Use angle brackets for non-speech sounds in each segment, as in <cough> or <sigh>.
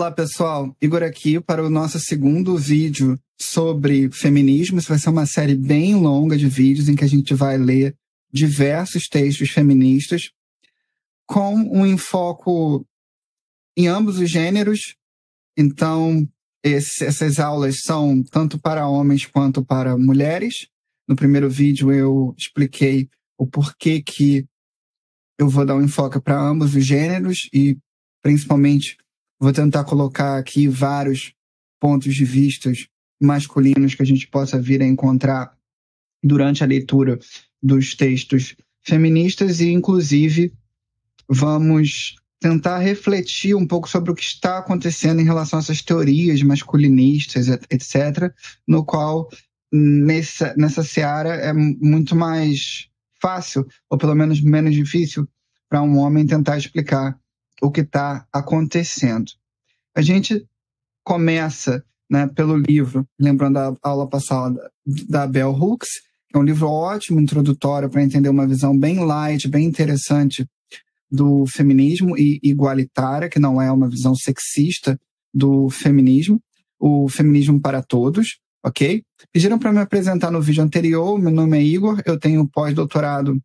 Olá, pessoal. Igor aqui para o nosso segundo vídeo sobre feminismo. Isso vai ser uma série bem longa de vídeos em que a gente vai ler diversos textos feministas com um enfoque em ambos os gêneros. Então, esse, essas aulas são tanto para homens quanto para mulheres. No primeiro vídeo eu expliquei o porquê que eu vou dar um enfoque para ambos os gêneros e principalmente vou tentar colocar aqui vários pontos de vista masculinos que a gente possa vir a encontrar durante a leitura dos textos feministas e inclusive vamos tentar refletir um pouco sobre o que está acontecendo em relação a essas teorias masculinistas, etc., no qual nessa, nessa seara é muito mais fácil, ou pelo menos menos difícil, para um homem tentar explicar o que está acontecendo. A gente começa né, pelo livro, lembrando a aula passada da Bell Hooks, que é um livro ótimo, introdutório, para entender uma visão bem light, bem interessante do feminismo e igualitária, que não é uma visão sexista do feminismo, o feminismo para todos, ok? Pediram para me apresentar no vídeo anterior, meu nome é Igor, eu tenho pós-doutorado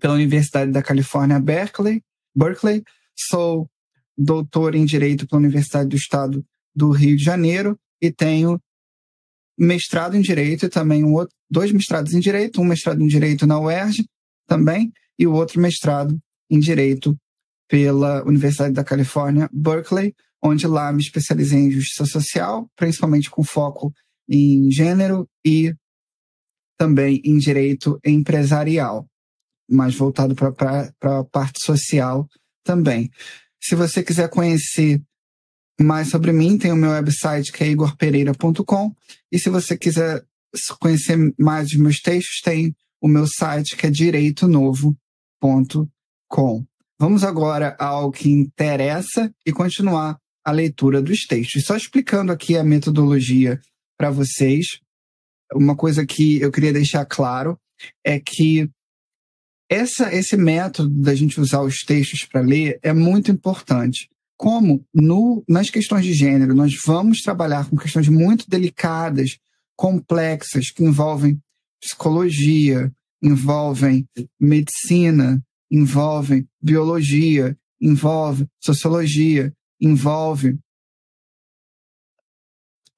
pela Universidade da Califórnia, Berkeley, Berkeley, sou doutor em Direito pela Universidade do Estado do Rio de Janeiro e tenho mestrado em Direito e também um outro, dois mestrados em Direito, um mestrado em Direito na UERJ também e o outro mestrado em Direito pela Universidade da Califórnia, Berkeley, onde lá me especializei em Justiça Social, principalmente com foco em gênero e também em Direito Empresarial, mais voltado para a parte social também. Se você quiser conhecer mais sobre mim, tem o meu website que é igorpereira.com. E se você quiser conhecer mais dos meus textos, tem o meu site que é direitonovo.com com. Vamos agora ao que interessa e continuar a leitura dos textos. Só explicando aqui a metodologia para vocês, uma coisa que eu queria deixar claro é que essa, esse método da gente usar os textos para ler é muito importante. Como no, nas questões de gênero nós vamos trabalhar com questões muito delicadas, complexas, que envolvem psicologia, envolvem medicina, envolvem biologia, envolve sociologia, envolve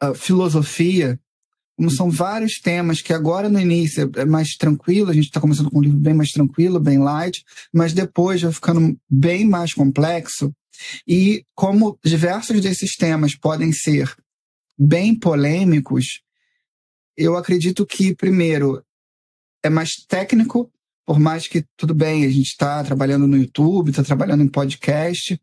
uh, filosofia, como são vários temas que agora no início é mais tranquilo, a gente está começando com um livro bem mais tranquilo, bem light, mas depois vai ficando bem mais complexo. E como diversos desses temas podem ser bem polêmicos, eu acredito que, primeiro, é mais técnico por mais que tudo bem, a gente está trabalhando no YouTube, está trabalhando em podcast,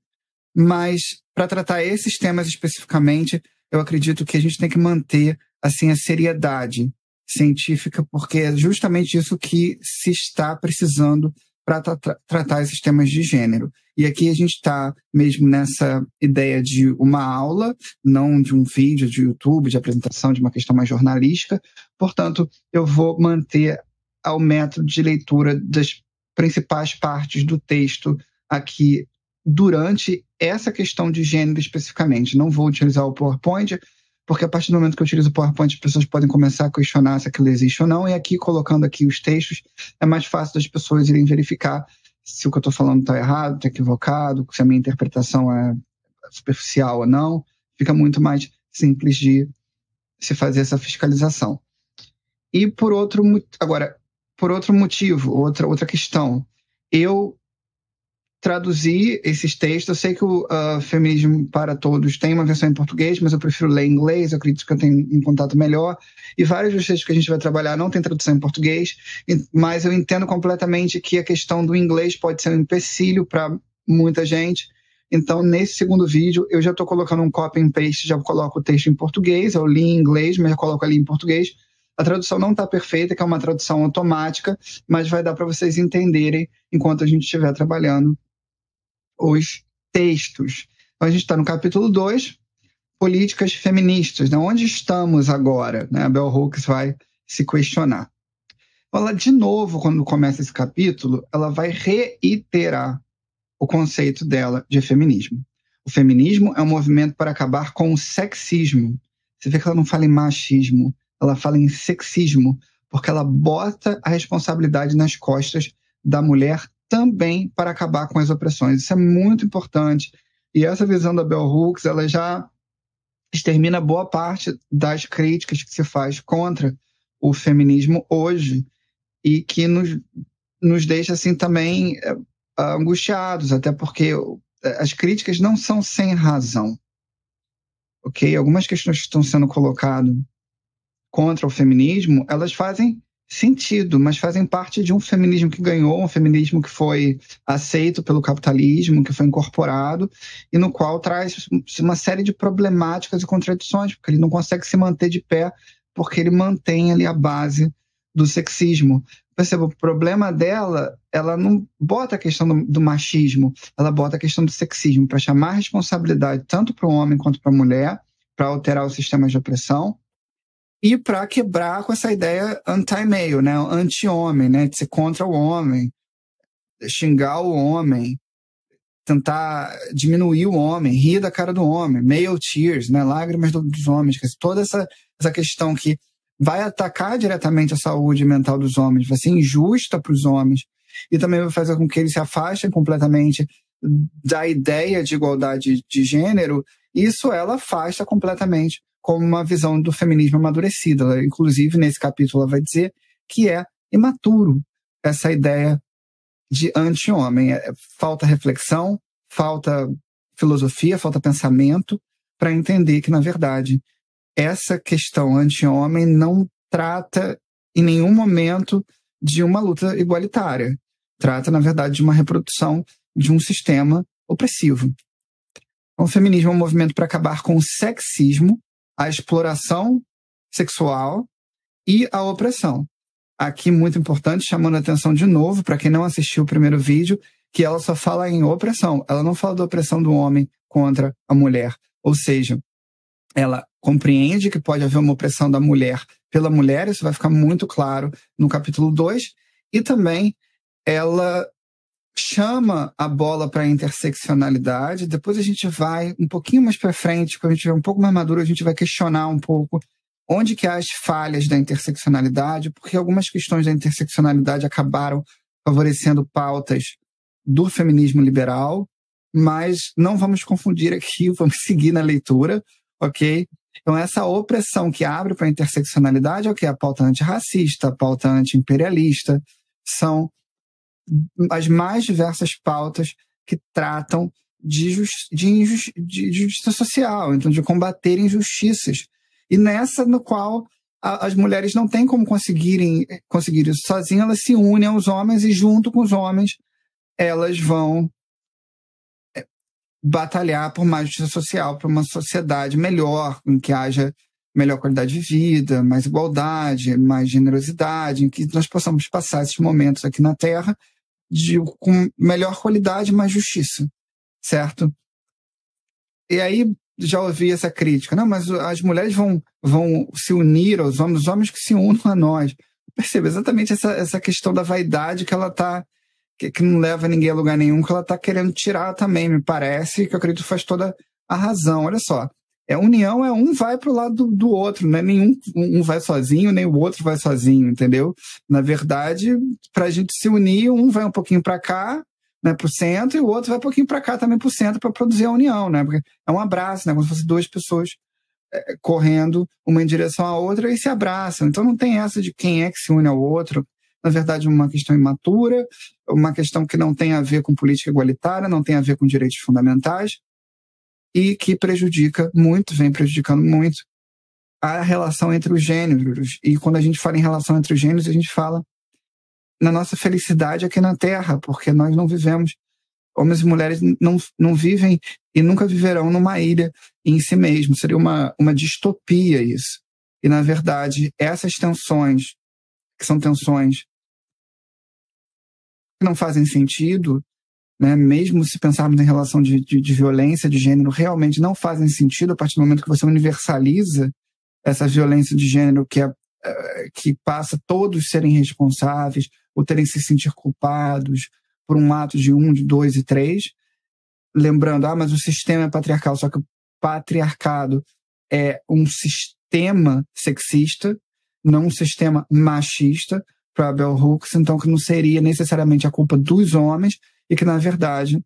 mas para tratar esses temas especificamente, eu acredito que a gente tem que manter assim a seriedade científica, porque é justamente isso que se está precisando para tra tratar esses temas de gênero. E aqui a gente está mesmo nessa ideia de uma aula, não de um vídeo de YouTube, de apresentação de uma questão mais jornalística. Portanto, eu vou manter ao método de leitura das principais partes do texto aqui durante essa questão de gênero especificamente. Não vou utilizar o PowerPoint, porque a partir do momento que eu utilizo o PowerPoint, as pessoas podem começar a questionar se aquilo existe ou não, e aqui, colocando aqui os textos, é mais fácil das pessoas irem verificar se o que eu estou falando está errado, está equivocado, se a minha interpretação é superficial ou não. Fica muito mais simples de se fazer essa fiscalização. E por outro, agora, por outro motivo, outra, outra questão. Eu traduzi esses textos. Eu sei que o uh, Feminismo para Todos tem uma versão em português, mas eu prefiro ler em inglês, eu acredito que eu tenho um contato melhor. E vários dos textos que a gente vai trabalhar não tem tradução em português, mas eu entendo completamente que a questão do inglês pode ser um empecilho para muita gente. Então, nesse segundo vídeo, eu já estou colocando um copy and paste, já coloco o texto em português, eu li em inglês, mas já coloco ali em português, a tradução não está perfeita, que é uma tradução automática, mas vai dar para vocês entenderem enquanto a gente estiver trabalhando os textos. Então, a gente está no capítulo 2, políticas feministas. Né? Onde estamos agora? Né? A Bell Hooks vai se questionar. Ela, de novo, quando começa esse capítulo, ela vai reiterar o conceito dela de feminismo. O feminismo é um movimento para acabar com o sexismo. Você vê que ela não fala em machismo, ela fala em sexismo, porque ela bota a responsabilidade nas costas da mulher também para acabar com as opressões. Isso é muito importante. E essa visão da Bell Hooks, ela já extermina boa parte das críticas que se faz contra o feminismo hoje e que nos, nos deixa assim também é, angustiados, até porque é, as críticas não são sem razão. Ok? Algumas questões que estão sendo colocadas contra o feminismo, elas fazem sentido, mas fazem parte de um feminismo que ganhou, um feminismo que foi aceito pelo capitalismo, que foi incorporado, e no qual traz uma série de problemáticas e contradições, porque ele não consegue se manter de pé, porque ele mantém ali a base do sexismo. Perceba, o problema dela, ela não bota a questão do, do machismo, ela bota a questão do sexismo, para chamar responsabilidade tanto para o homem quanto para a mulher, para alterar os sistemas de opressão, e para quebrar com essa ideia anti-male, né? anti-homem, né? de ser contra o homem, xingar o homem, tentar diminuir o homem, rir da cara do homem, male tears, né? lágrimas dos homens, toda essa, essa questão que vai atacar diretamente a saúde mental dos homens, vai ser injusta para os homens e também vai fazer com que eles se afastem completamente da ideia de igualdade de gênero. Isso ela afasta completamente como uma visão do feminismo amadurecida. Ela, inclusive, nesse capítulo, ela vai dizer que é imaturo essa ideia de anti-homem. É, falta reflexão, falta filosofia, falta pensamento para entender que, na verdade, essa questão anti-homem não trata em nenhum momento de uma luta igualitária. Trata, na verdade, de uma reprodução de um sistema opressivo. O feminismo é um movimento para acabar com o sexismo a exploração sexual e a opressão. Aqui, muito importante, chamando a atenção de novo, para quem não assistiu o primeiro vídeo, que ela só fala em opressão. Ela não fala da opressão do homem contra a mulher. Ou seja, ela compreende que pode haver uma opressão da mulher pela mulher, isso vai ficar muito claro no capítulo 2, e também ela chama a bola para a interseccionalidade. Depois a gente vai um pouquinho mais para frente, quando a gente tiver um pouco mais maduro, a gente vai questionar um pouco onde que há as falhas da interseccionalidade, porque algumas questões da interseccionalidade acabaram favorecendo pautas do feminismo liberal, mas não vamos confundir aqui, <laughs> vamos seguir na leitura, ok? Então, essa opressão que abre para a interseccionalidade é o que? A pauta antirracista, a pauta anti-imperialista, são as mais diversas pautas que tratam de, de, de, justiça social, então de combater injustiças. E nessa no qual a, as mulheres não têm como conseguirem conseguir isso sozinhas, elas se unem aos homens e junto com os homens elas vão é, batalhar por mais justiça social, por uma sociedade melhor, em que haja melhor qualidade de vida, mais igualdade, mais generosidade, em que nós possamos passar esses momentos aqui na Terra de, com melhor qualidade, mais justiça, certo? E aí já ouvi essa crítica, não, mas as mulheres vão, vão se unir aos homens, os homens que se unam a nós. Perceba exatamente essa, essa questão da vaidade que ela está que, que, não leva ninguém a lugar nenhum, que ela está querendo tirar também, me parece, que eu acredito faz toda a razão. Olha só, é união é um vai para o lado do, do, outro, não é nenhum um vai sozinho, nem o outro vai sozinho, entendeu? Na verdade, para a gente se unir, um vai um pouquinho para cá, né, para o centro, e o outro vai um pouquinho para cá também para o centro para produzir a união, né? Porque é um abraço, né? Como se fossem duas pessoas é, correndo uma em direção à outra e se abraçam. Então não tem essa de quem é que se une ao outro. Na verdade, uma questão imatura, uma questão que não tem a ver com política igualitária, não tem a ver com direitos fundamentais, e que prejudica muito, vem prejudicando muito a relação entre os gêneros. E quando a gente fala em relação entre os gêneros, a gente fala na nossa felicidade aqui na Terra, porque nós não vivemos, homens e mulheres não, não vivem e nunca viverão numa ilha em si mesmo. Seria uma, uma distopia isso. E, na verdade, essas tensões, que são tensões que não fazem sentido, né, mesmo se pensarmos em relação de, de, de, violência de gênero, realmente não fazem sentido a partir do momento que você universaliza essa violência de gênero que, é, é que passa todos serem responsáveis ou terem se sentir culpados por um ato de um, de dois e três. lembrando, ah, mas o sistema é patriarcal, só que o patriarcado é um sistema sexista, não um sistema machista para Bell Hooks, então que não seria necessariamente a culpa dos homens e que, na verdade,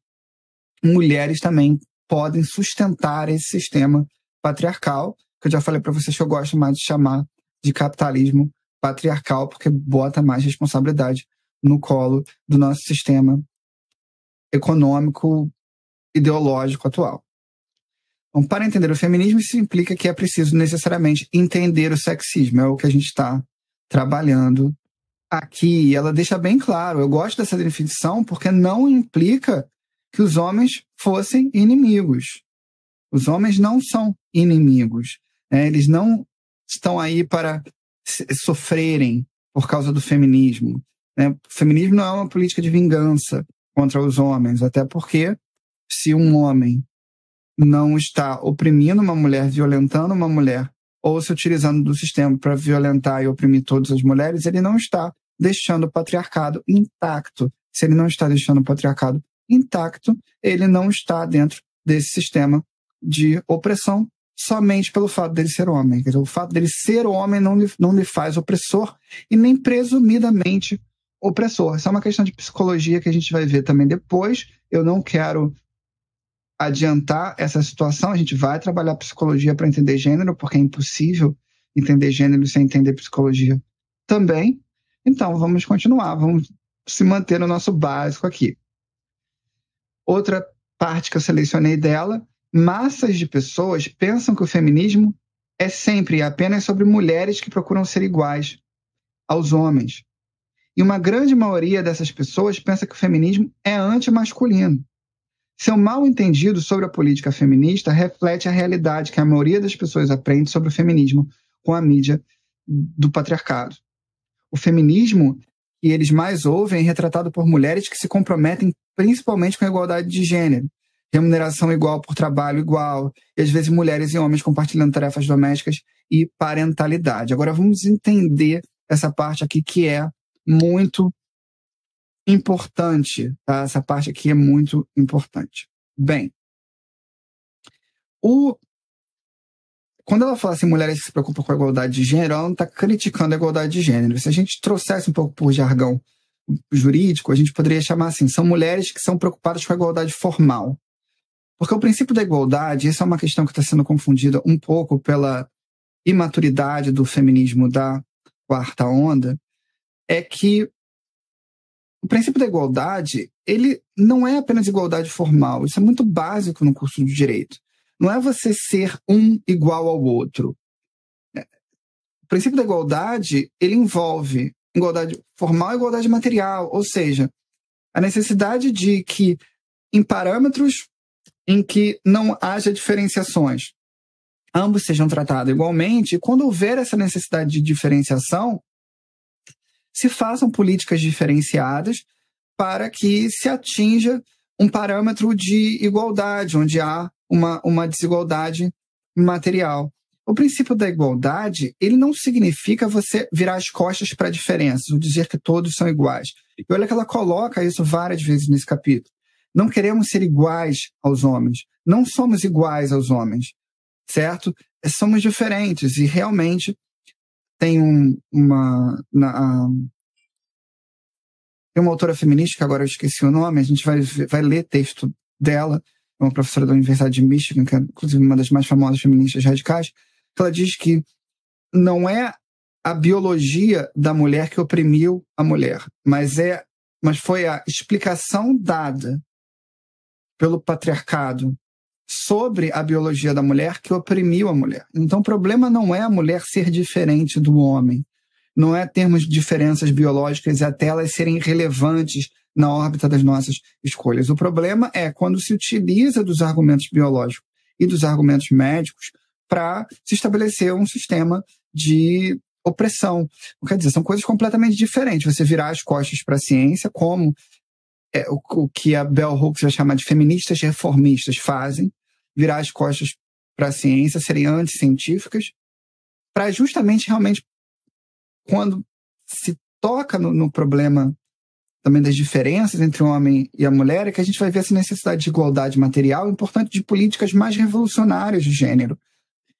mulheres também podem sustentar esse sistema patriarcal, que eu já falei para vocês que eu gosto mais de chamar de capitalismo patriarcal, porque bota mais responsabilidade no colo do nosso sistema econômico ideológico atual. Então, para entender o feminismo, isso implica que é preciso necessariamente entender o sexismo, é o que a gente está trabalhando aqui. Ela deixa bem claro, eu gosto dessa definição porque não implica que os homens fossem inimigos. Os homens não são inimigos. Né? Eles não estão aí para sofrerem por causa do feminismo. Né? O feminismo não é uma política de vingança contra os homens, até porque se um homem não está oprimindo uma mulher, violentando uma mulher, ou se utilizando do sistema para violentar e oprimir todas as mulheres, ele não está deixando o patriarcado intacto. Se ele não está deixando o patriarcado intacto, ele não está dentro desse sistema de opressão somente pelo fato dele ser homem. Dizer, o fato dele ser homem não lhe, não lhe faz opressor e nem presumidamente opressor. Essa é uma questão de psicologia que a gente vai ver também depois. Eu não quero adiantar essa situação, a gente vai trabalhar psicologia para entender gênero, porque é impossível entender gênero sem entender psicologia também. Então, vamos continuar, vamos se manter no nosso básico aqui. Outra parte que eu selecionei dela, massas de pessoas pensam que o feminismo é sempre e apenas sobre mulheres que procuram ser iguais aos homens. E uma grande maioria dessas pessoas pensa que o feminismo é antimasculino. Seu mal entendido sobre a política feminista reflete a realidade que a maioria das pessoas aprende sobre o feminismo com a mídia do patriarcado. O feminismo que eles mais ouvem é retratado por mulheres que se comprometem principalmente com a igualdade de gênero, remuneração igual por trabalho igual, e às vezes mulheres e homens compartilhando tarefas domésticas e parentalidade. Agora vamos entender essa parte aqui que é muito importante, tá? Essa parte aqui é muito importante. Bem, o quando ela fala assim, mulheres que se preocupam com a igualdade de gênero, ela não está criticando a igualdade de gênero. Se a gente trouxesse um pouco por jargão jurídico, a gente poderia chamar assim, são mulheres que são preocupadas com a igualdade formal. Porque o princípio da igualdade, essa é uma questão que está sendo confundida um pouco pela imaturidade do feminismo da quarta onda, é que o princípio da igualdade, ele não é apenas igualdade formal, isso é muito básico no curso de direito. Não é você ser um igual ao outro. O princípio da igualdade, ele envolve igualdade formal e igualdade material, ou seja, a necessidade de que em parâmetros em que não haja diferenciações, ambos sejam tratados igualmente, e quando houver essa necessidade de diferenciação, se façam políticas diferenciadas para que se atinja um parâmetro de igualdade, onde há uma, uma desigualdade material. O princípio da igualdade, ele não significa você virar as costas para diferenças, ou dizer que todos são iguais. E olha que ela coloca isso várias vezes nesse capítulo. Não queremos ser iguais aos homens. Não somos iguais aos homens, certo? Somos diferentes e realmente tem um, uma. Na, tem uma autora feminista, que agora eu esqueci o nome, a gente vai, vai ler texto dela, uma professora da Universidade de Michigan, que é inclusive uma das mais famosas feministas radicais, que ela diz que não é a biologia da mulher que oprimiu a mulher, mas é mas foi a explicação dada pelo patriarcado sobre a biologia da mulher que oprimiu a mulher. Então, o problema não é a mulher ser diferente do homem, não é termos diferenças biológicas até elas serem relevantes na órbita das nossas escolhas. O problema é quando se utiliza dos argumentos biológicos e dos argumentos médicos para se estabelecer um sistema de opressão. Quer dizer, são coisas completamente diferentes. Você virar as costas para a ciência, como é, o, o, que a Bell Hooks vai chamar de feministas reformistas fazem, virar as costas para a ciência, serem anticientíficas, para justamente realmente, quando se toca no, no problema também das diferenças entre o homem e a mulher, é que a gente vai ver essa necessidade de igualdade material importante de políticas mais revolucionárias de gênero.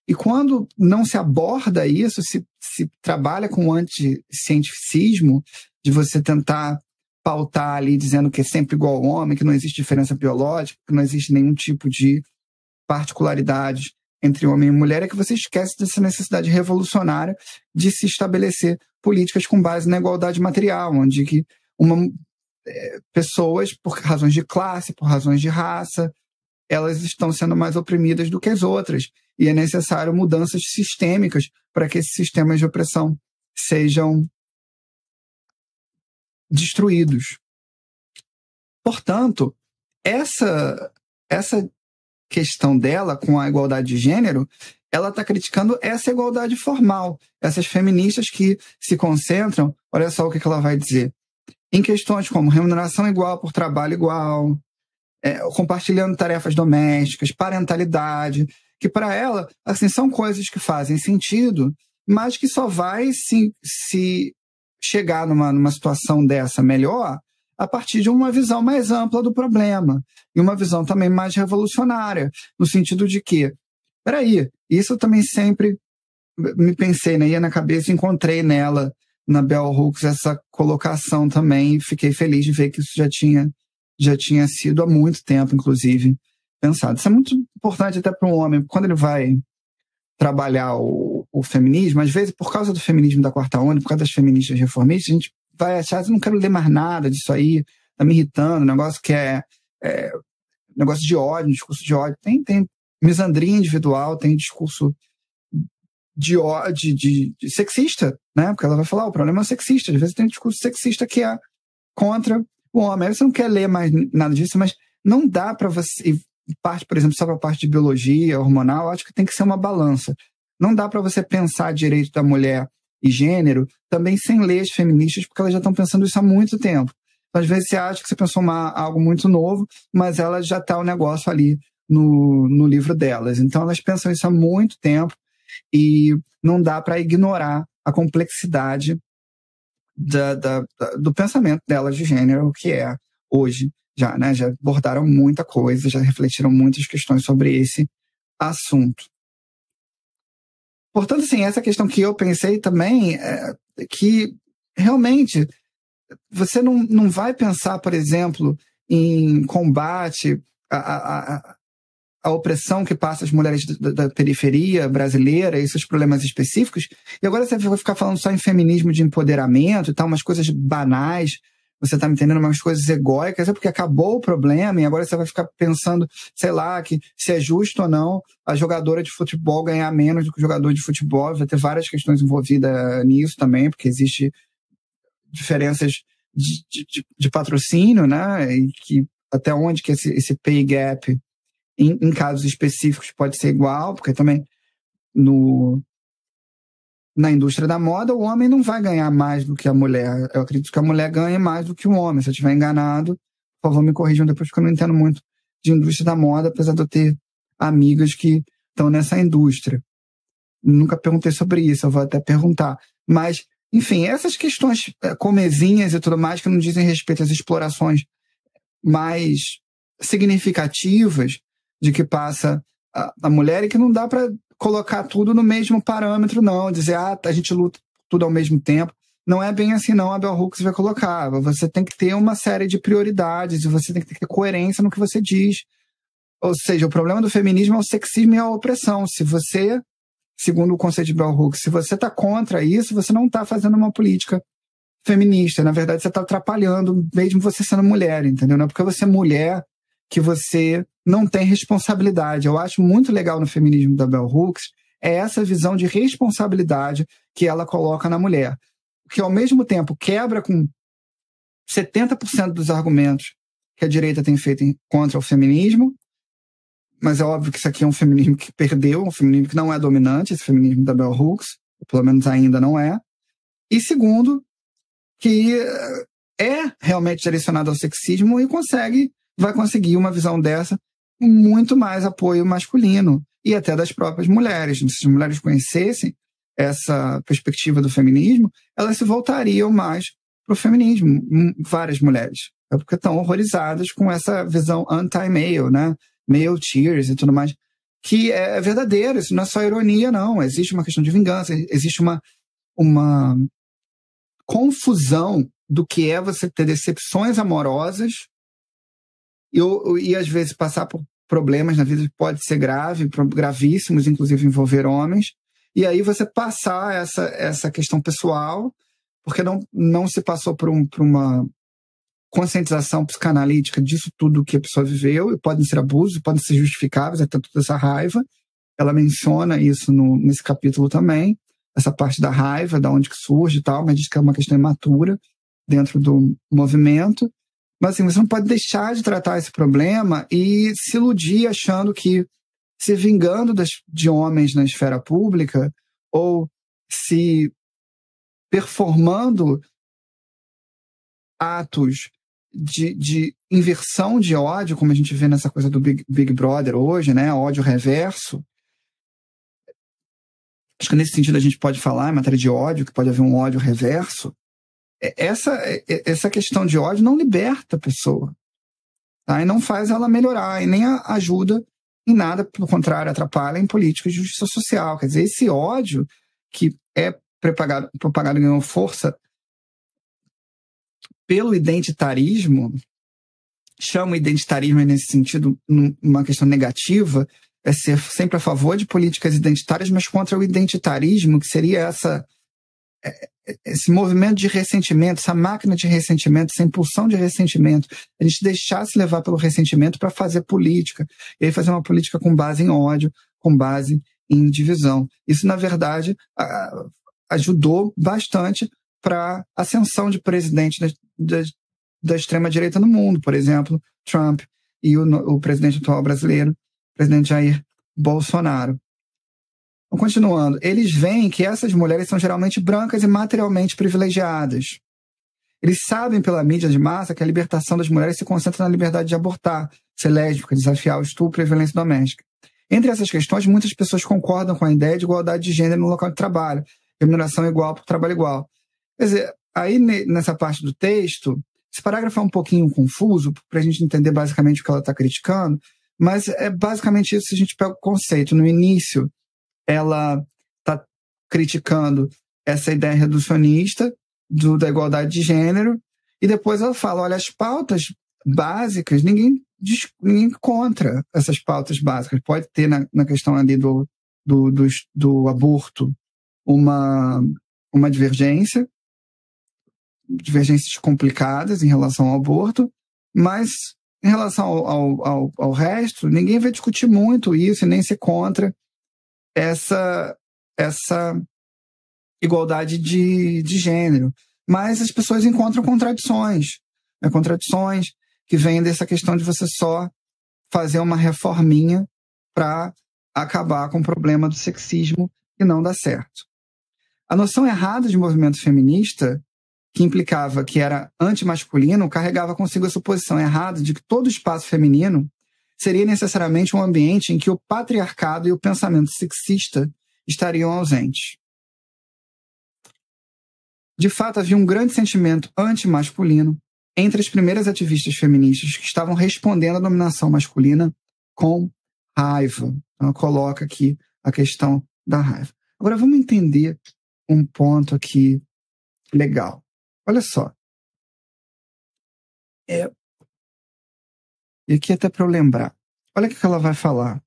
E quando não se aborda isso, se, se trabalha com o anticientificismo, de você tentar pautar ali dizendo que é sempre igual ao homem, que não existe diferença biológica, que não existe nenhum tipo de particularidade entre homem e mulher, é que você esquece dessa necessidade revolucionária de se estabelecer políticas com base na igualdade material, onde que uma, é, pessoas, por razões de classe, por razões de raça, elas estão sendo mais oprimidas do que as outras. E é necessário mudanças sistêmicas para que esses sistemas de opressão sejam destruídos. Portanto, essa, essa questão dela com a igualdade de gênero, ela está criticando essa igualdade formal. Essas feministas que se concentram, olha só o que, que ela vai dizer, em questões como remuneração igual por trabalho igual, é, compartilhando tarefas domésticas, parentalidade, que para ela, assim, são coisas que fazem sentido, mas que só vai se, se chegar numa, numa situação dessa melhor a partir de uma visão mais ampla do problema e uma visão também mais revolucionária, no sentido de que, peraí, isso eu também sempre me pensei, né, ia na cabeça encontrei nela, na Bell Hooks, essa colocação também, fiquei feliz de ver que isso já tinha, já tinha sido há muito tempo, inclusive, pensado. Isso é muito importante até para um homem, quando ele vai trabalhar o, o, feminismo, às vezes, por causa do feminismo da quarta onda, por causa das feministas reformistas, a gente vai achar, eu não quero ler mais nada disso aí, tá me irritando, negócio que é, é negócio de ódio, discurso de ódio. Tem, tem misandria individual, tem discurso de, de, de, de, sexista, né? Porque ela vai falar, o problema é sexista. Às vezes tem um discurso sexista que é contra o homem. Aí você não quer ler mais nada disso, mas não dá para você. Parte, por exemplo, só para a parte de biologia hormonal, acho que tem que ser uma balança. Não dá para você pensar direito da mulher e gênero também sem ler as feministas, porque elas já estão pensando isso há muito tempo. Então, às vezes você acha que você pensou uma, algo muito novo, mas ela já está o negócio ali no, no livro delas. Então elas pensam isso há muito tempo e não dá para ignorar a complexidade da, da, do pensamento delas de gênero, que é hoje já, né? Já abordaram muita coisa, já refletiram muitas questões sobre esse assunto. Portanto, assim, essa questão que eu pensei também é que realmente você não, não vai pensar, por exemplo, em combate a, a opressão que passa as mulheres da, da, periferia brasileira e seus problemas específicos, e agora você vai ficar falando só em feminismo de empoderamento e tal, umas coisas banais, você tá me entendendo, umas coisas egóicas, é porque acabou o problema e agora você vai ficar pensando, sei lá, que se é justo ou não a jogadora de futebol ganhar menos do que o jogador de futebol, vai ter várias questões envolvidas nisso também, porque existe diferenças de, de, de patrocínio, né, e que até onde que esse, esse pay gap em, em, casos específicos pode ser igual, porque também no, na indústria da moda o homem não vai ganhar mais do que a mulher. Eu acredito que a mulher ganhe mais do que o homem. Se eu estiver enganado, por favor, me corrijam depois, porque eu não entendo muito de indústria da moda, apesar de eu ter amigas que estão nessa indústria. Nunca perguntei sobre isso, eu vou até perguntar. Mas, enfim, essas questões é, comezinhas e tudo mais que não dizem respeito às explorações mais significativas de que passa a, a mulher e que não dá para colocar tudo no mesmo parâmetro, não. Dizer, ah, a gente luta tudo ao mesmo tempo. Não é bem assim, não, a Bell Hooks vai colocar. Você tem que ter uma série de prioridades e você tem que ter coerência no que você diz. Ou seja, o problema do feminismo é o sexismo e a opressão. Se você, segundo o conceito de Bell Hooks, se você está contra isso, você não está fazendo uma política feminista. Na verdade, você está atrapalhando, mesmo você sendo mulher, entendeu? Não é porque você é mulher que você não tem responsabilidade. Eu acho muito legal no feminismo da Bell Hooks é essa visão de responsabilidade que ela coloca na mulher, que ao mesmo tempo quebra com 70% dos argumentos que a direita tem feito contra o feminismo, mas é óbvio que isso aqui é um feminismo que perdeu, um feminismo que não é dominante, esse feminismo da Bell Hooks, pelo menos ainda não é. E segundo, que é realmente direcionado ao sexismo e consegue vai conseguir uma visão dessa muito mais apoio masculino e até das próprias mulheres. Se as mulheres conhecessem essa perspectiva do feminismo, elas se voltariam mais para o feminismo, várias mulheres. É porque estão horrorizadas com essa visão anti-male, né? Male tears e tudo mais. Que é verdadeiro, isso não é só ironia, não. Existe uma questão de vingança, existe uma, uma confusão do que é você ter decepções amorosas e, e às vezes passar por problemas na vida que pode ser grave, gravíssimos, inclusive envolver homens, e aí você passar essa, essa questão pessoal, porque não, não se passou por, um, por uma conscientização psicanalítica disso tudo que a pessoa viveu, e podem ser abusos, podem ser justificáveis, até toda essa raiva. Ela menciona isso no, nesse capítulo também, essa parte da raiva, da onde que surge e tal, mas diz que é uma questão imatura dentro do movimento. Mas assim, você não pode deixar de tratar esse problema e se iludir achando que se vingando das, de homens na esfera pública ou se performando atos de, de, inversão de ódio, como a gente vê nessa coisa do Big, Big Brother hoje, né? Ódio reverso. Acho que nesse sentido a gente pode falar, em matéria de ódio, que pode haver um ódio reverso. É, essa, é, é, essa questão de ódio não liberta a pessoa. Tá? E não faz ela melhorar, e nem ajuda em nada, pelo contrário, atrapalha em políticas de justiça social. Quer dizer, esse ódio que é propagado, propagado ganhou força pelo identitarismo, chama identitarismo nesse sentido uma questão negativa, é ser sempre a favor de políticas identitárias, mas contra o identitarismo, que seria essa esse movimento de ressentimento, essa máquina de ressentimento, essa impulsão de ressentimento, a gente deixasse levar pelo ressentimento para fazer política, e aí fazer uma política com base em ódio, com base em divisão. Isso, na verdade, ajudou bastante para a ascensão de presidente da, da, da extrema-direita no mundo, por exemplo, Trump e o, o presidente atual brasileiro, presidente Jair Bolsonaro. Continuando, eles veem que essas mulheres são geralmente brancas e materialmente privilegiadas. Eles sabem pela mídia de massa que a libertação das mulheres se concentra na liberdade de abortar, ser lésbica, desafiar o estupro e a violência doméstica. Entre essas questões, muitas pessoas concordam com a ideia de igualdade de gênero no local de trabalho, remuneração igual por trabalho igual. Quer dizer, aí nessa parte do texto, esse parágrafo é um pouquinho confuso, para a gente entender basicamente o que ela está criticando, mas é basicamente isso se a gente pega o conceito. No início, ela está criticando essa ideia reducionista do, da igualdade de gênero, e depois ela fala: olha, as pautas básicas, ninguém, ninguém contra essas pautas básicas. Pode ter na, na questão ali do, do, do, do aborto uma, uma divergência, divergências complicadas em relação ao aborto, mas em relação ao, ao, ao, resto, ninguém vai discutir muito isso e nem ser contra essa, essa igualdade de, de gênero. Mas as pessoas encontram contradições. Né? Contradições que vêm dessa questão de você só fazer uma reforminha para acabar com o problema do sexismo e não dá certo. A noção errada de movimento feminista, que implicava que era antimasculino, carregava consigo a suposição errada de que todo espaço feminino seria necessariamente um ambiente em que o patriarcado e o pensamento sexista estariam ausentes. De fato, havia um grande sentimento antimasculino entre as primeiras ativistas feministas que estavam respondendo à dominação masculina com raiva. Ela coloca aqui a questão da raiva. Agora vamos entender um ponto aqui legal. Olha só. É, e aqui até para eu lembrar. Olha o que ela vai falar.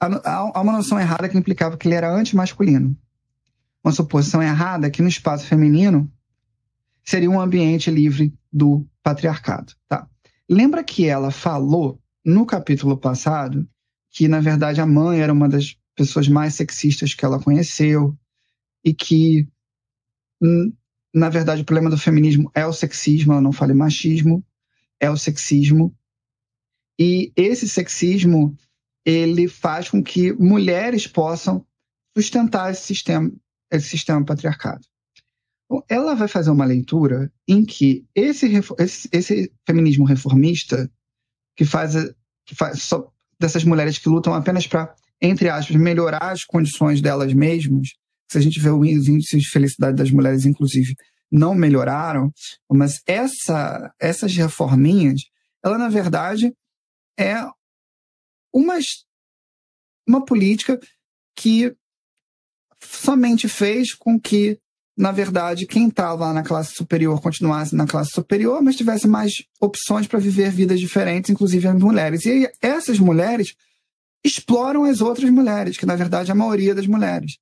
Há uma noção errada que implicava que ele era antimasculino. Uma suposição errada que no espaço feminino seria um ambiente livre do patriarcado. Tá? Lembra que ela falou no capítulo passado que, na verdade, a mãe era uma das pessoas mais sexistas que ela conheceu e que, na verdade, o problema do feminismo é o sexismo, ela não fala machismo, é o sexismo. E esse sexismo ele faz com que mulheres possam sustentar esse sistema, esse sistema patriarcado. Ela vai fazer uma leitura em que esse, esse, esse feminismo reformista, que faz, que faz dessas mulheres que lutam apenas para, entre aspas, melhorar as condições delas mesmas, se a gente vê os índices de felicidade das mulheres, inclusive, não melhoraram, mas essa, essas reforminhas, ela na verdade é uma, uma política que somente fez com que, na verdade, quem estava na classe superior continuasse na classe superior, mas tivesse mais opções para viver vidas diferentes, inclusive as mulheres. E essas mulheres exploram as outras mulheres, que na verdade é a maioria das mulheres.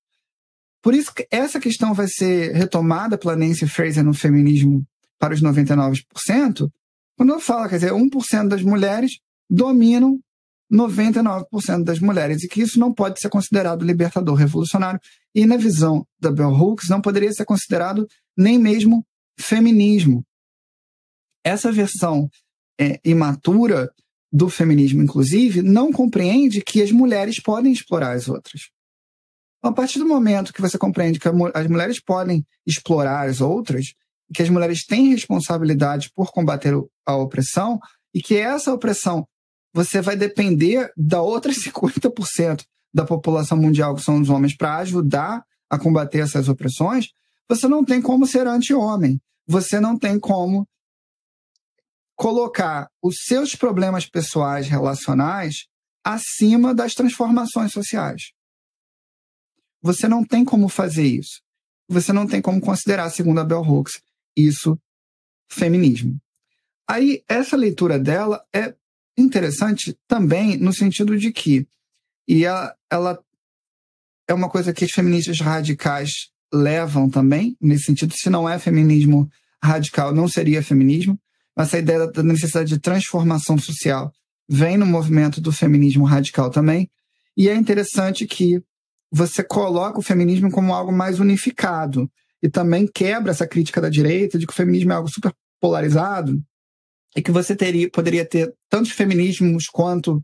Por isso que essa questão vai ser retomada pela Nancy Fraser no feminismo para os 99%, quando ela fala, quer dizer, 1% das mulheres dominam 99% das mulheres, e que isso não pode ser considerado libertador revolucionário, e na visão da Bell Hooks não poderia ser considerado nem mesmo feminismo. Essa versão é, imatura do feminismo, inclusive, não compreende que as mulheres podem explorar as outras. A partir do momento que você compreende que as mulheres podem explorar as outras, que as mulheres têm responsabilidade por combater a opressão, e que essa opressão você vai depender da outra <laughs> 50% da população mundial, que são os homens, para ajudar a combater essas opressões, você não tem como ser anti-homem. Você não tem como colocar os seus problemas pessoais relacionais acima das transformações sociais. Você não tem como fazer isso. Você não tem como considerar, segundo a Bell Hooks, isso feminismo. Aí, essa leitura dela é interessante também no sentido de que, e ela, ela é uma coisa que as feministas radicais levam também, nesse sentido, se não é feminismo radical, não seria feminismo, essa ideia da necessidade de transformação social vem no movimento do feminismo radical também. E é interessante que você coloca o feminismo como algo mais unificado. E também quebra essa crítica da direita de que o feminismo é algo super polarizado e que você teria, poderia ter tantos feminismos quanto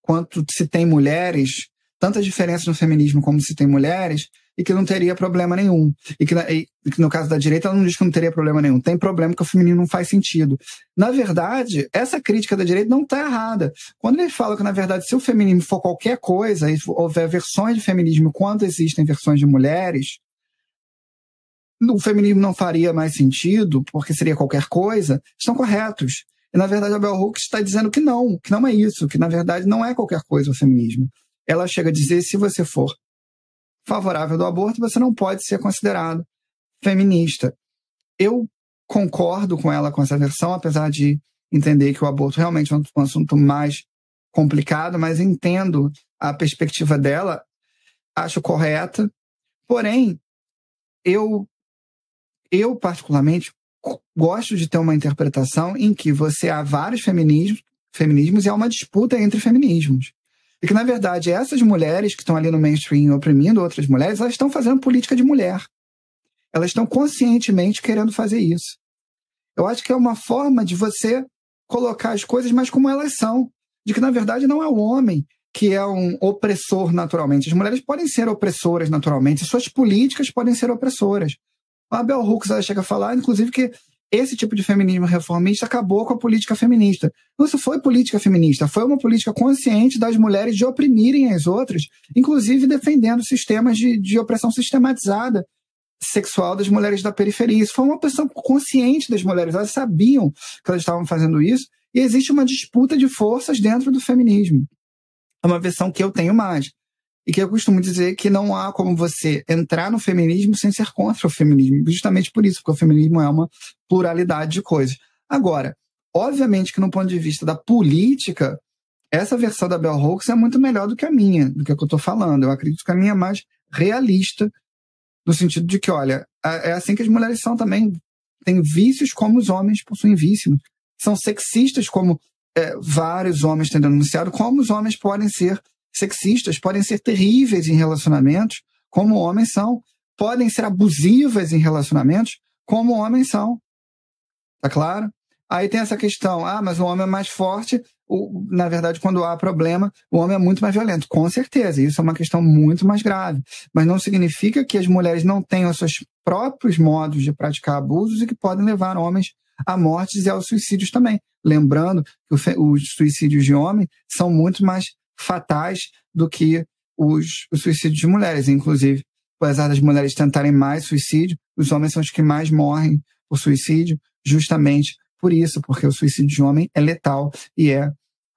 quanto se tem mulheres, tantas diferenças no feminismo como se tem mulheres, e que não teria problema nenhum. E que, e que, no caso da direita, ela não diz que não teria problema nenhum. Tem problema que o feminino não faz sentido. Na verdade, essa crítica da direita não está errada. Quando ele fala que, na verdade, se o feminismo for qualquer coisa, e houver versões de feminismo quanto existem versões de mulheres, o feminismo não faria mais sentido, porque seria qualquer coisa, estão corretos. E, na verdade, a Bell Hooks está dizendo que não, que não é isso, que, na verdade, não é qualquer coisa o feminismo. Ela chega a dizer, se você for favorável do aborto, você não pode ser considerado feminista. Eu concordo com ela com essa versão, apesar de entender que o aborto realmente é um assunto mais complicado, mas entendo a perspectiva dela, acho correta. Porém, eu eu particularmente gosto de ter uma interpretação em que você há vários feminismos, feminismos e há uma disputa entre feminismos. E que, na verdade, essas mulheres que estão ali no mainstream oprimindo outras mulheres, elas estão fazendo política de mulher. Elas estão conscientemente querendo fazer isso. Eu acho que é uma forma de você colocar as coisas mais como elas são. De que, na verdade, não é o homem que é um opressor naturalmente. As mulheres podem ser opressoras naturalmente, suas políticas podem ser opressoras. A Bell Hooks ela chega a falar, inclusive, que esse tipo de feminismo reformista acabou com a política feminista. Não isso foi política feminista, foi uma política consciente das mulheres de oprimirem as outras, inclusive defendendo sistemas de, de opressão sistematizada sexual das mulheres da periferia. Isso foi uma opressão consciente das mulheres, elas sabiam que elas estavam fazendo isso, e existe uma disputa de forças dentro do feminismo. É uma versão que eu tenho mais e que eu costumo dizer que não há como você entrar no feminismo sem ser contra o feminismo, justamente por isso, porque o feminismo é uma pluralidade de coisas. Agora, obviamente que no ponto de vista da política, essa versão da Bell Hooks é muito melhor do que a minha, do que a que eu estou falando. Eu acredito que a minha é mais realista, no sentido de que, olha, é assim que as mulheres são também. Têm vícios como os homens possuem vícios. São sexistas como é, vários homens têm denunciado, como os homens podem ser sexistas, podem ser terríveis em relacionamentos, como homens são, podem ser abusivas em relacionamentos, como homens são. Tá claro? Aí tem essa questão, ah, mas o homem é mais forte, o, na verdade, quando há problema, o homem é muito mais violento. Com certeza, isso é uma questão muito mais grave. Mas não significa que as mulheres não tenham seus próprios modos de praticar abusos e que podem levar homens a mortes e aos suicídios também. Lembrando que os suicídios de homem são muito mais fatais do que os, os suicídios de mulheres. Inclusive, apesar das mulheres tentarem mais suicídio, os homens são os que mais morrem por suicídio, justamente por isso, porque o suicídio de homem é letal e é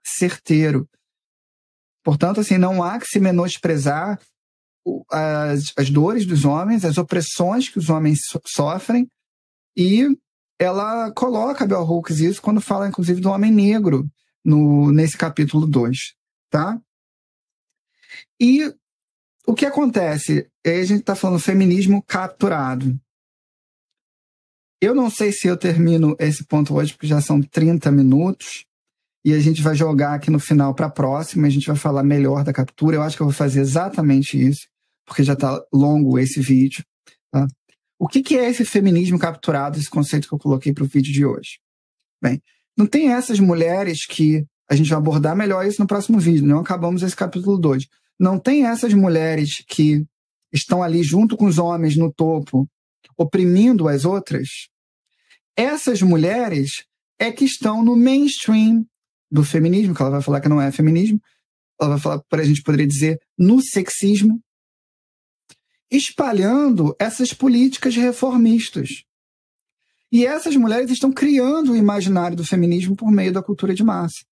certeiro. Portanto, assim, não há que se menosprezar as, as dores dos homens, as opressões que os homens so sofrem, e ela coloca, Bell Hooks, isso quando fala, inclusive, do homem negro, no, nesse capítulo 2, tá? E o que acontece? Aí a gente está falando feminismo capturado. Eu não sei se eu termino esse ponto hoje, porque já são 30 minutos. E a gente vai jogar aqui no final para a próxima. A gente vai falar melhor da captura. Eu acho que eu vou fazer exatamente isso, porque já está longo esse vídeo. Tá? O que, que é esse feminismo capturado, esse conceito que eu coloquei para o vídeo de hoje? Bem, não tem essas mulheres que a gente vai abordar melhor isso no próximo vídeo. Não acabamos esse capítulo 2. Não tem essas mulheres que estão ali junto com os homens no topo, oprimindo as outras, essas mulheres é que estão no mainstream do feminismo, que ela vai falar que não é feminismo, ela vai falar, por a gente poderia dizer, no sexismo, espalhando essas políticas reformistas. E essas mulheres estão criando o imaginário do feminismo por meio da cultura de massa.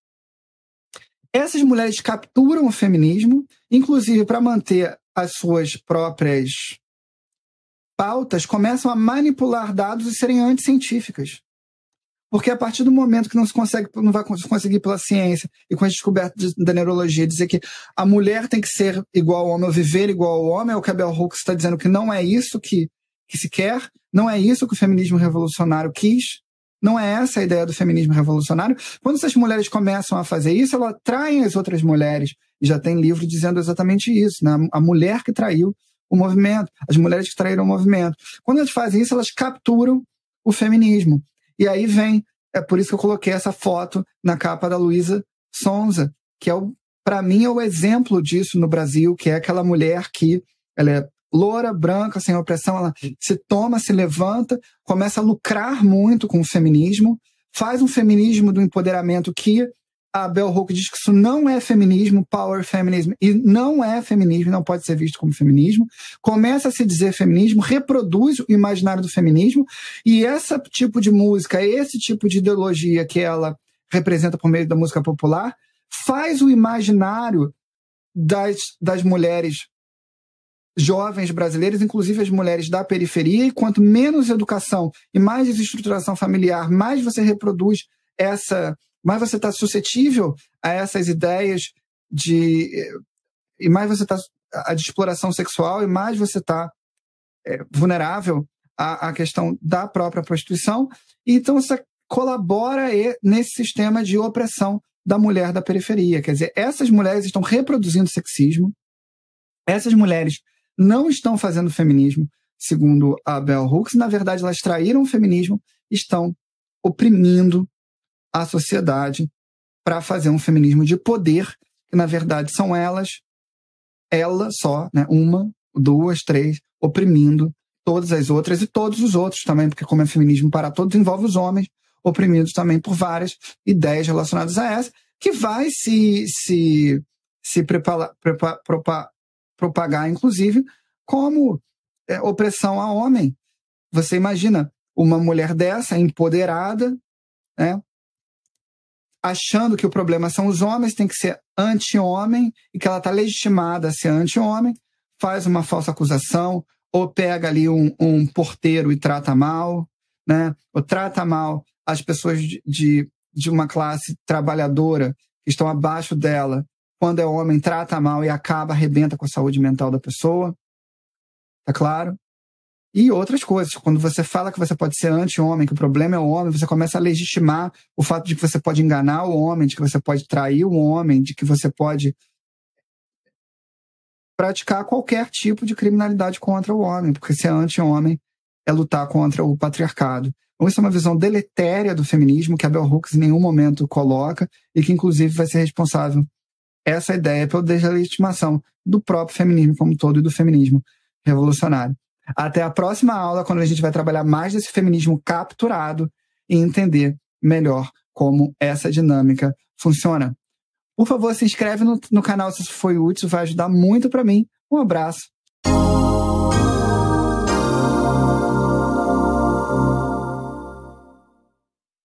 Essas mulheres capturam o feminismo, inclusive para manter as suas próprias pautas começam a manipular dados e serem anticientíficas. Porque a partir do momento que não se consegue, não vai conseguir pela ciência e com as descobertas da neurologia dizer que a mulher tem que ser igual ao homem ou viver igual ao homem, é o que a Bell Hooks está dizendo que não é isso que, que se quer, não é isso que o feminismo revolucionário quis, não é essa a ideia do feminismo revolucionário. Quando essas mulheres começam a fazer isso, elas traem as outras mulheres. E já tem livro dizendo exatamente isso, né? A mulher que traiu o movimento, as mulheres que traíram o movimento. Quando elas fazem isso, elas capturam o feminismo. E aí vem, é por isso que eu coloquei essa foto na capa da Luísa Sonza, que é o para mim é o exemplo disso no Brasil, que é aquela mulher que ela é loura, branca, sem opressão, ela se toma, se levanta, começa a lucrar muito com o feminismo, faz um feminismo do empoderamento que a Bell Hooks diz que isso não é feminismo, power feminism, e não é feminismo, não pode ser visto como feminismo. Começa a se dizer feminismo, reproduz o imaginário do feminismo, e esse tipo de música, esse tipo de ideologia que ela representa por meio da música popular, faz o imaginário das, das mulheres jovens brasileiras, inclusive as mulheres da periferia, e quanto menos educação e mais desestruturação familiar, mais você reproduz essa mais você está suscetível a essas ideias de. E mais você está. a de exploração sexual, e mais você está é, vulnerável à, à questão da própria prostituição. E então você colabora nesse sistema de opressão da mulher da periferia. Quer dizer, essas mulheres estão reproduzindo sexismo, essas mulheres não estão fazendo feminismo, segundo a Bell Hooks, na verdade elas traíram o feminismo, estão oprimindo a sociedade para fazer um feminismo de poder, que na verdade são elas, ela só, né, uma, duas, três, oprimindo todas as outras e todos os outros também, porque como é feminismo para todos, envolve os homens oprimidos também por várias ideias relacionadas a essa, que vai se, se, se preparar, propagar, inclusive, como é, opressão a homem. Você imagina uma mulher dessa, empoderada, né, achando que o problema são os homens, tem que ser anti-homem e que ela está legitimada a ser anti-homem, faz uma falsa acusação, ou pega ali um, um, porteiro e trata mal, né? ou trata mal as pessoas de, de, de uma classe trabalhadora que estão abaixo dela, quando é homem, trata mal e acaba, arrebenta com a saúde mental da pessoa. Tá claro? E outras coisas. Quando você fala que você pode ser anti-homem, que o problema é o homem, você começa a legitimar o fato de que você pode enganar o homem, de que você pode trair o homem, de que você pode praticar qualquer tipo de criminalidade contra o homem, porque ser anti-homem é lutar contra o patriarcado. Então, isso é uma visão deletéria do feminismo que a Bell Hooks em nenhum momento coloca e que, inclusive, vai ser responsável essa ideia pela deslegitimação do próprio feminismo como todo e do feminismo revolucionário. Até a próxima aula, quando a gente vai trabalhar mais desse feminismo capturado e entender melhor como essa dinâmica funciona. Por favor, se inscreve no, no canal se isso foi útil, vai ajudar muito para mim. Um abraço